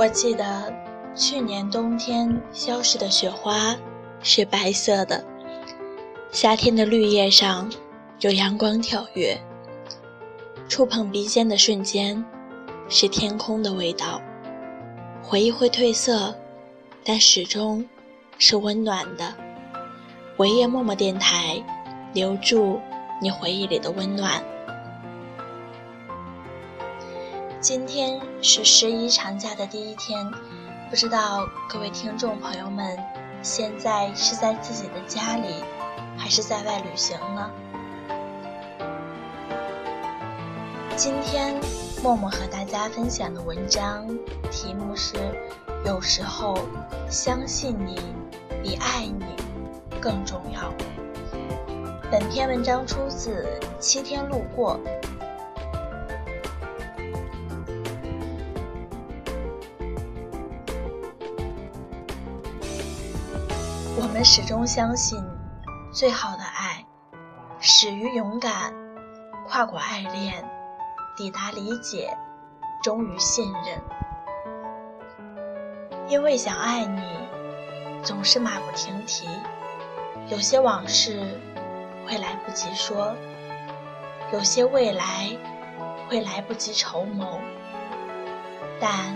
我记得去年冬天消失的雪花是白色的，夏天的绿叶上有阳光跳跃，触碰鼻尖的瞬间是天空的味道。回忆会褪色，但始终是温暖的。唯夜默默电台，留住你回忆里的温暖。今天是十一长假的第一天，不知道各位听众朋友们现在是在自己的家里，还是在外旅行呢？今天默默和大家分享的文章题目是：有时候相信你比爱你更重要。本篇文章出自《七天路过》。我们始终相信，最好的爱始于勇敢，跨过爱恋，抵达理解，终于信任。因为想爱你，总是马不停蹄，有些往事会来不及说，有些未来会来不及筹谋。但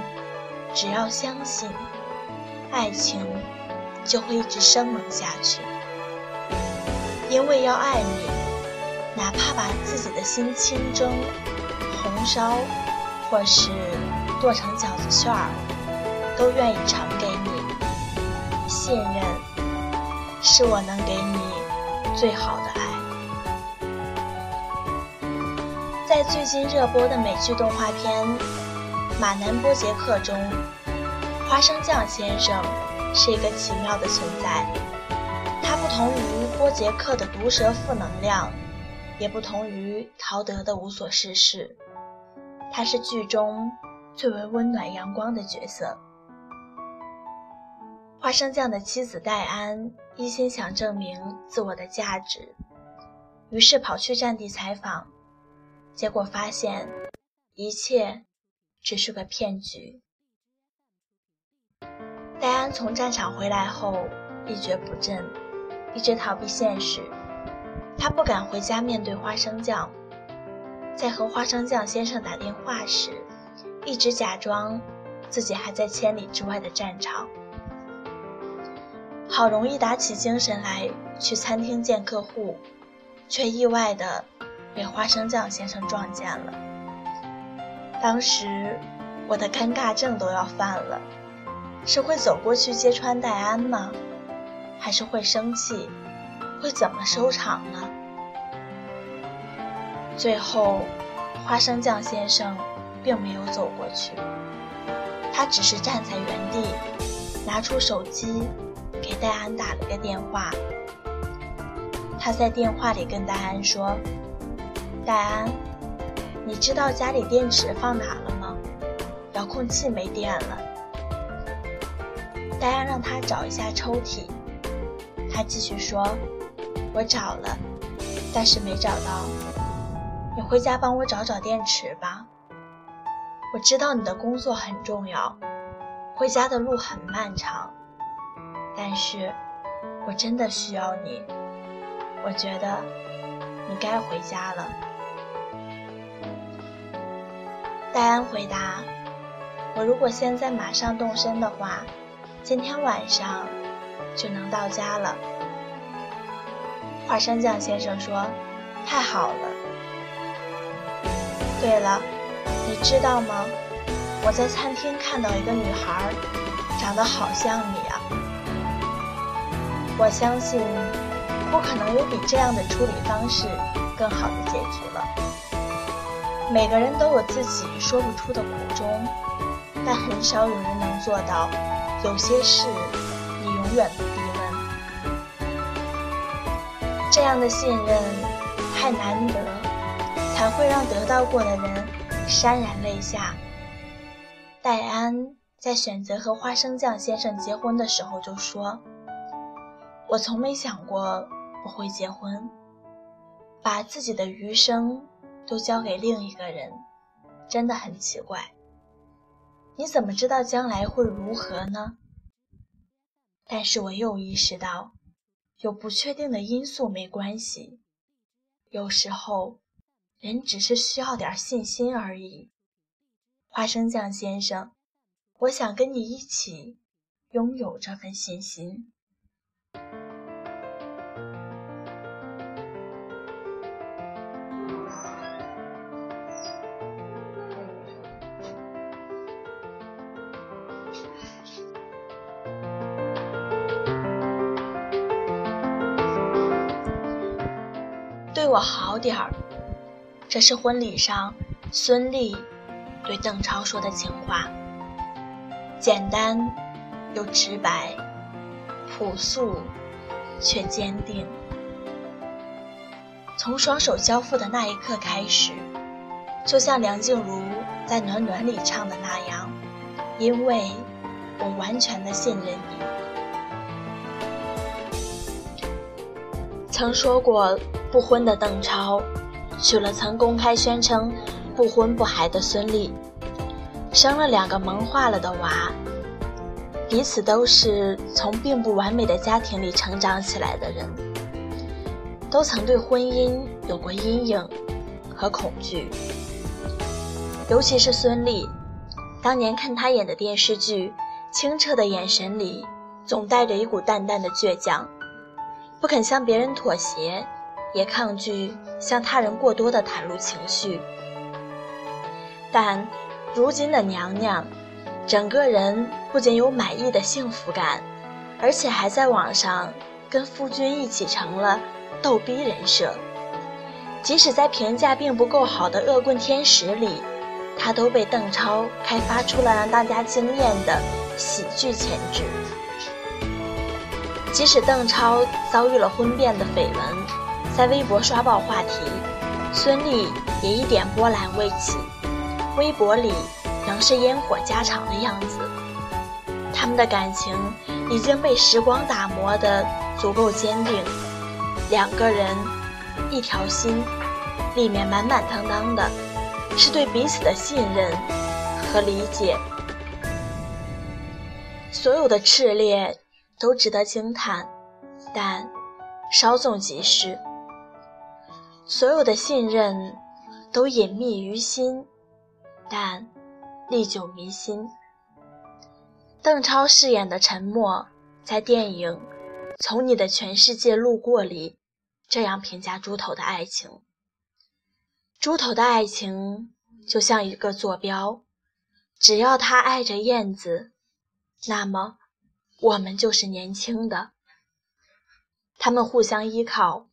只要相信，爱情。就会一直生猛下去，因为要爱你，哪怕把自己的心清蒸、红烧，或是剁成饺子馅儿，都愿意呈给你。信任是我能给你最好的爱。在最近热播的美剧动画片《马南波杰克》中，花生酱先生。是一个奇妙的存在，它不同于波杰克的毒舌负能量，也不同于陶德的无所事事。他是剧中最为温暖阳光的角色。花生酱的妻子戴安一心想证明自我的价值，于是跑去战地采访，结果发现一切只是个骗局。戴安从战场回来后一蹶不振，一直逃避现实。他不敢回家面对花生酱，在和花生酱先生打电话时，一直假装自己还在千里之外的战场。好容易打起精神来去餐厅见客户，却意外的被花生酱先生撞见了。当时我的尴尬症都要犯了。是会走过去揭穿戴安呢，还是会生气？会怎么收场呢？最后，花生酱先生并没有走过去，他只是站在原地，拿出手机给戴安打了个电话。他在电话里跟戴安说：“戴安，你知道家里电池放哪了吗？遥控器没电了。”戴安让他找一下抽屉，他继续说：“我找了，但是没找到。你回家帮我找找电池吧。我知道你的工作很重要，回家的路很漫长，但是我真的需要你。我觉得你该回家了。”戴安回答：“我如果现在马上动身的话。”今天晚上就能到家了。花生酱先生说：“太好了。”对了，你知道吗？我在餐厅看到一个女孩，长得好像你啊。我相信，不可能有比这样的处理方式更好的结局了。每个人都有自己说不出的苦衷，但很少有人能做到。有些事你永远不必问，这样的信任太难得，才会让得到过的人潸然泪下。戴安在选择和花生酱先生结婚的时候就说：“我从没想过我会结婚，把自己的余生都交给另一个人，真的很奇怪。”你怎么知道将来会如何呢？但是我又意识到，有不确定的因素没关系，有时候人只是需要点信心而已。花生酱先生，我想跟你一起拥有这份信心。我好点儿，这是婚礼上孙俪对邓超说的情话，简单又直白，朴素却坚定。从双手交付的那一刻开始，就像梁静茹在《暖暖》里唱的那样，因为我完全的信任你。曾说过。不婚的邓超，娶了曾公开宣称不婚不孩的孙俪，生了两个萌化了的娃，彼此都是从并不完美的家庭里成长起来的人，都曾对婚姻有过阴影和恐惧。尤其是孙俪，当年看她演的电视剧，清澈的眼神里总带着一股淡淡的倔强，不肯向别人妥协。也抗拒向他人过多的袒露情绪，但如今的娘娘，整个人不仅有满意的幸福感，而且还在网上跟夫君一起成了逗逼人设。即使在评价并不够好的《恶棍天使》里，她都被邓超开发出了让大家惊艳的喜剧潜质。即使邓超遭遇了婚变的绯闻。在微博刷爆话题，孙俪也一点波澜未起，微博里仍是烟火家常的样子。他们的感情已经被时光打磨得足够坚定，两个人一条心，里面满满当当的是对彼此的信任和理解。所有的炽烈都值得惊叹，但稍纵即逝。所有的信任都隐秘于心，但历久弥新。邓超饰演的陈默在电影《从你的全世界路过》里这样评价猪头的爱情：猪头的爱情就像一个坐标，只要他爱着燕子，那么我们就是年轻的。他们互相依靠。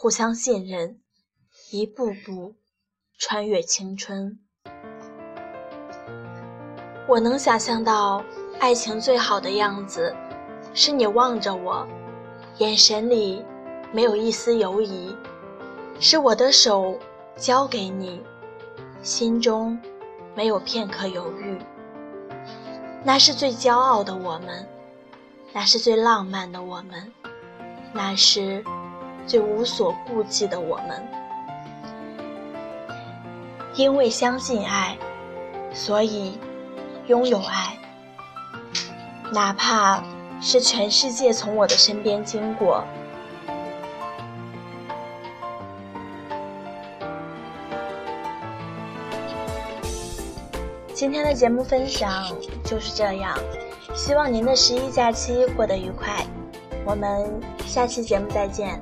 互相信任，一步步穿越青春。我能想象到爱情最好的样子，是你望着我，眼神里没有一丝犹疑；是我的手交给你，心中没有片刻犹豫。那是最骄傲的我们，那是最浪漫的我们，那是。最无所顾忌的我们，因为相信爱，所以拥有爱。哪怕是全世界从我的身边经过。今天的节目分享就是这样，希望您的十一假期过得愉快。我们下期节目再见。